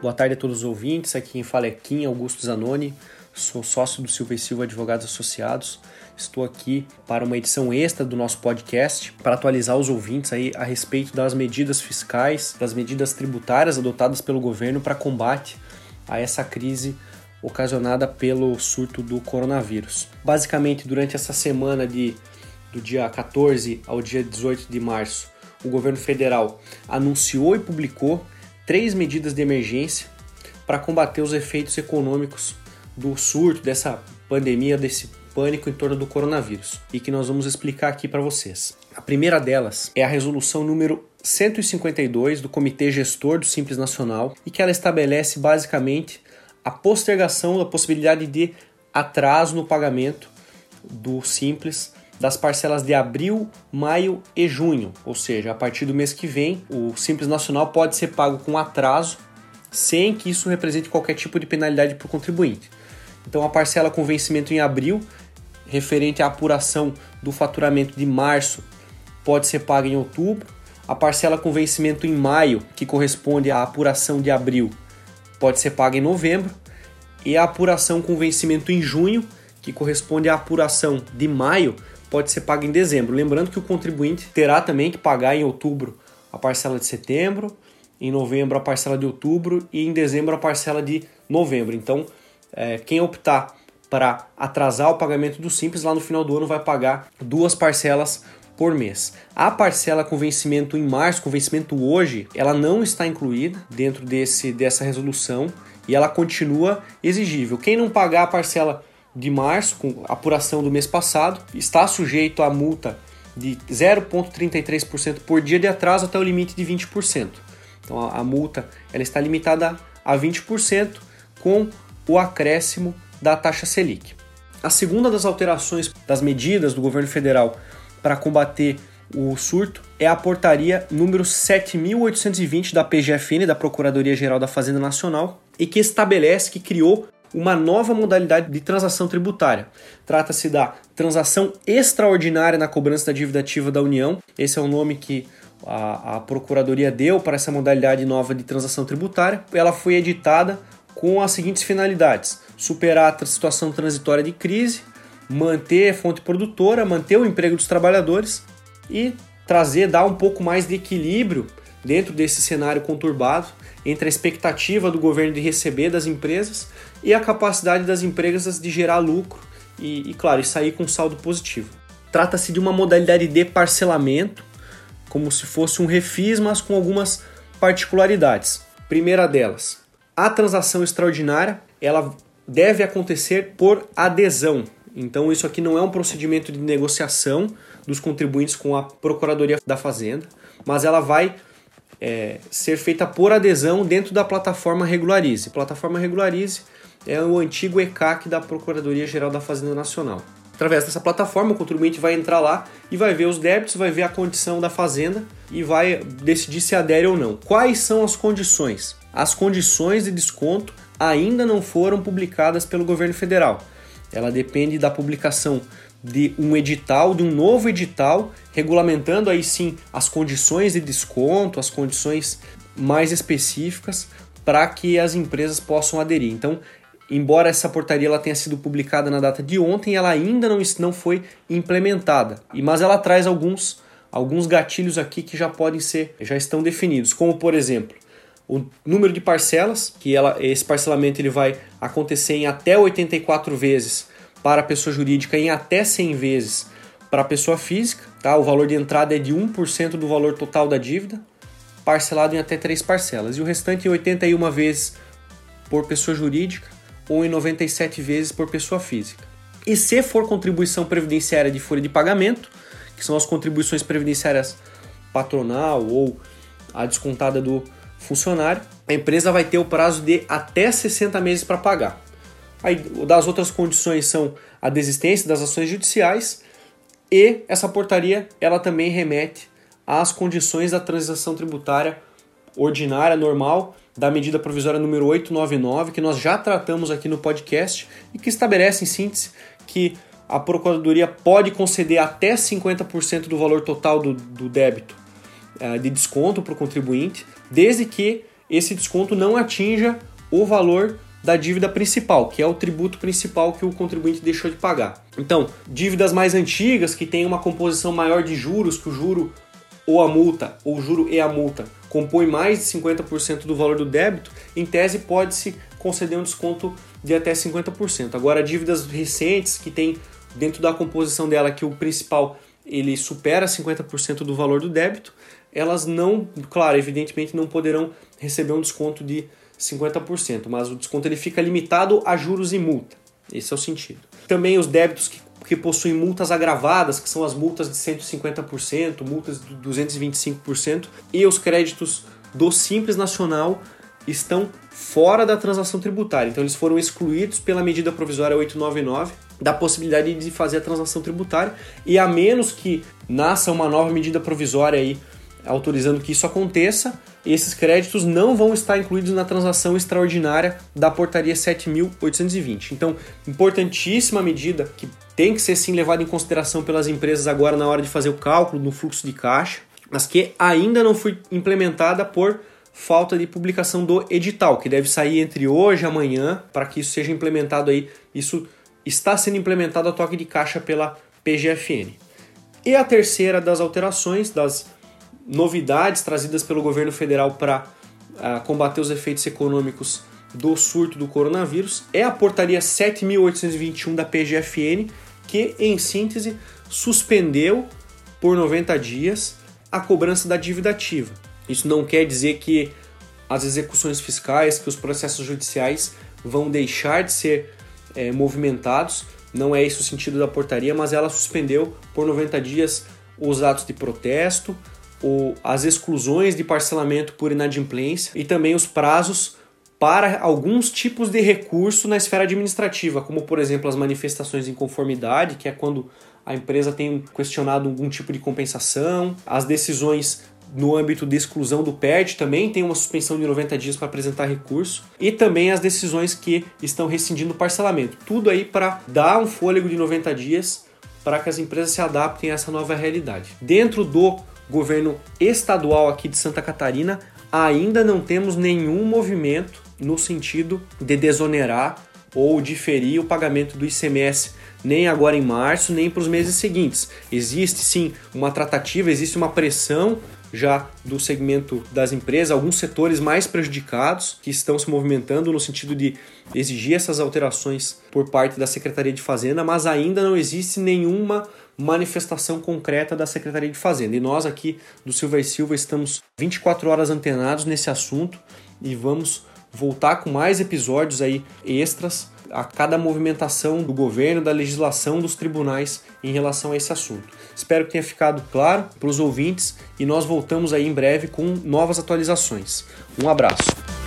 Boa tarde a todos os ouvintes. Aqui quem fala é Kim Augusto Zanoni. Sou sócio do Silva e Silva Advogados Associados. Estou aqui para uma edição extra do nosso podcast para atualizar os ouvintes aí a respeito das medidas fiscais, das medidas tributárias adotadas pelo governo para combate a essa crise ocasionada pelo surto do coronavírus. Basicamente, durante essa semana de do dia 14 ao dia 18 de março, o governo federal anunciou e publicou três medidas de emergência para combater os efeitos econômicos do surto, dessa pandemia, desse pânico em torno do coronavírus e que nós vamos explicar aqui para vocês. A primeira delas é a resolução número 152 do Comitê Gestor do Simples Nacional e que ela estabelece basicamente a postergação da possibilidade de atraso no pagamento do Simples das parcelas de abril, maio e junho, ou seja, a partir do mês que vem, o Simples Nacional pode ser pago com atraso, sem que isso represente qualquer tipo de penalidade para o contribuinte. Então, a parcela com vencimento em abril, referente à apuração do faturamento de março, pode ser paga em outubro. A parcela com vencimento em maio, que corresponde à apuração de abril, pode ser paga em novembro. E a apuração com vencimento em junho, que corresponde à apuração de maio, pode ser paga em dezembro. Lembrando que o contribuinte terá também que pagar em outubro a parcela de setembro, em novembro a parcela de outubro e em dezembro a parcela de novembro. Então, é, quem optar para atrasar o pagamento do Simples, lá no final do ano vai pagar duas parcelas por mês. A parcela com vencimento em março, com vencimento hoje, ela não está incluída dentro desse, dessa resolução e ela continua exigível. Quem não pagar a parcela de março, com apuração do mês passado, está sujeito a multa de 0,33% por dia de atraso até o limite de 20%. Então a, a multa ela está limitada a 20% com o acréscimo da taxa Selic. A segunda das alterações das medidas do governo federal para combater o surto é a portaria número 7820 da PGFN, da Procuradoria Geral da Fazenda Nacional, e que estabelece que criou uma nova modalidade de transação tributária. Trata-se da transação extraordinária na cobrança da dívida ativa da União. Esse é o nome que a, a Procuradoria deu para essa modalidade nova de transação tributária. Ela foi editada com as seguintes finalidades: superar a situação transitória de crise, manter a fonte produtora, manter o emprego dos trabalhadores e trazer, dar um pouco mais de equilíbrio dentro desse cenário conturbado entre a expectativa do governo de receber das empresas e a capacidade das empresas de gerar lucro e, e claro, e sair com saldo positivo. Trata-se de uma modalidade de parcelamento, como se fosse um refis, mas com algumas particularidades. Primeira delas, a transação extraordinária, ela deve acontecer por adesão. Então isso aqui não é um procedimento de negociação dos contribuintes com a Procuradoria da Fazenda, mas ela vai é, ser feita por adesão dentro da plataforma Regularize. Plataforma Regularize é o antigo ECAC da Procuradoria Geral da Fazenda Nacional. Através dessa plataforma, o contribuinte vai entrar lá e vai ver os débitos, vai ver a condição da fazenda e vai decidir se adere ou não. Quais são as condições? As condições de desconto ainda não foram publicadas pelo governo federal. Ela depende da publicação de um edital, de um novo edital, regulamentando aí sim as condições de desconto, as condições mais específicas para que as empresas possam aderir. Então, embora essa portaria ela tenha sido publicada na data de ontem, ela ainda não, não foi implementada. E mas ela traz alguns alguns gatilhos aqui que já podem ser, já estão definidos, como por exemplo, o número de parcelas, que ela, esse parcelamento ele vai acontecer em até 84 vezes para a pessoa jurídica e em até 100 vezes para a pessoa física, tá? O valor de entrada é de 1% do valor total da dívida, parcelado em até 3 parcelas, e o restante em 81 vezes por pessoa jurídica ou em 97 vezes por pessoa física. E se for contribuição previdenciária de folha de pagamento, que são as contribuições previdenciárias patronal ou a descontada do funcionário, a empresa vai ter o prazo de até 60 meses para pagar. Aí, das outras condições são a desistência das ações judiciais e essa portaria ela também remete às condições da transação tributária ordinária normal da medida provisória número 899, que nós já tratamos aqui no podcast e que estabelece, em síntese, que a Procuradoria pode conceder até 50% do valor total do, do débito é, de desconto para o contribuinte, desde que esse desconto não atinja o valor da dívida principal, que é o tributo principal que o contribuinte deixou de pagar. Então, dívidas mais antigas que têm uma composição maior de juros, que o juro ou a multa, ou juro e a multa compõe mais de 50% do valor do débito, em tese pode-se conceder um desconto de até 50%. Agora, dívidas recentes que tem dentro da composição dela que o principal ele supera 50% do valor do débito, elas não, claro, evidentemente não poderão receber um desconto de 50%, mas o desconto ele fica limitado a juros e multa. Esse é o sentido. Também os débitos que, que possuem multas agravadas, que são as multas de 150%, multas de 225%, e os créditos do Simples Nacional estão fora da transação tributária. Então eles foram excluídos pela medida provisória 899 da possibilidade de fazer a transação tributária e a menos que nasça uma nova medida provisória aí autorizando que isso aconteça, esses créditos não vão estar incluídos na transação extraordinária da portaria 7820. Então, importantíssima medida que tem que ser sim levada em consideração pelas empresas agora na hora de fazer o cálculo do fluxo de caixa, mas que ainda não foi implementada por falta de publicação do edital, que deve sair entre hoje e amanhã para que isso seja implementado aí. Isso está sendo implementado a toque de caixa pela PGFN. E a terceira das alterações, das novidades trazidas pelo governo federal para uh, combater os efeitos econômicos do surto do coronavírus é a portaria 7821 da PGFN, que em síntese suspendeu por 90 dias a cobrança da dívida ativa. Isso não quer dizer que as execuções fiscais, que os processos judiciais vão deixar de ser é, movimentados, não é esse o sentido da portaria, mas ela suspendeu por 90 dias os atos de protesto, o, as exclusões de parcelamento por inadimplência e também os prazos para alguns tipos de recurso na esfera administrativa, como por exemplo as manifestações de inconformidade, que é quando a empresa tem questionado algum tipo de compensação, as decisões no âmbito de exclusão do PERT também tem uma suspensão de 90 dias para apresentar recurso e também as decisões que estão rescindindo o parcelamento. Tudo aí para dar um fôlego de 90 dias para que as empresas se adaptem a essa nova realidade. Dentro do governo estadual aqui de Santa Catarina, ainda não temos nenhum movimento no sentido de desonerar ou diferir o pagamento do ICMS, nem agora em março, nem para os meses seguintes. Existe sim uma tratativa, existe uma pressão já do segmento das empresas, alguns setores mais prejudicados que estão se movimentando no sentido de exigir essas alterações por parte da Secretaria de Fazenda, mas ainda não existe nenhuma manifestação concreta da Secretaria de Fazenda. E nós aqui do Silva e Silva estamos 24 horas antenados nesse assunto e vamos voltar com mais episódios aí extras a cada movimentação do governo, da legislação, dos tribunais em relação a esse assunto. Espero que tenha ficado claro para os ouvintes e nós voltamos aí em breve com novas atualizações. Um abraço.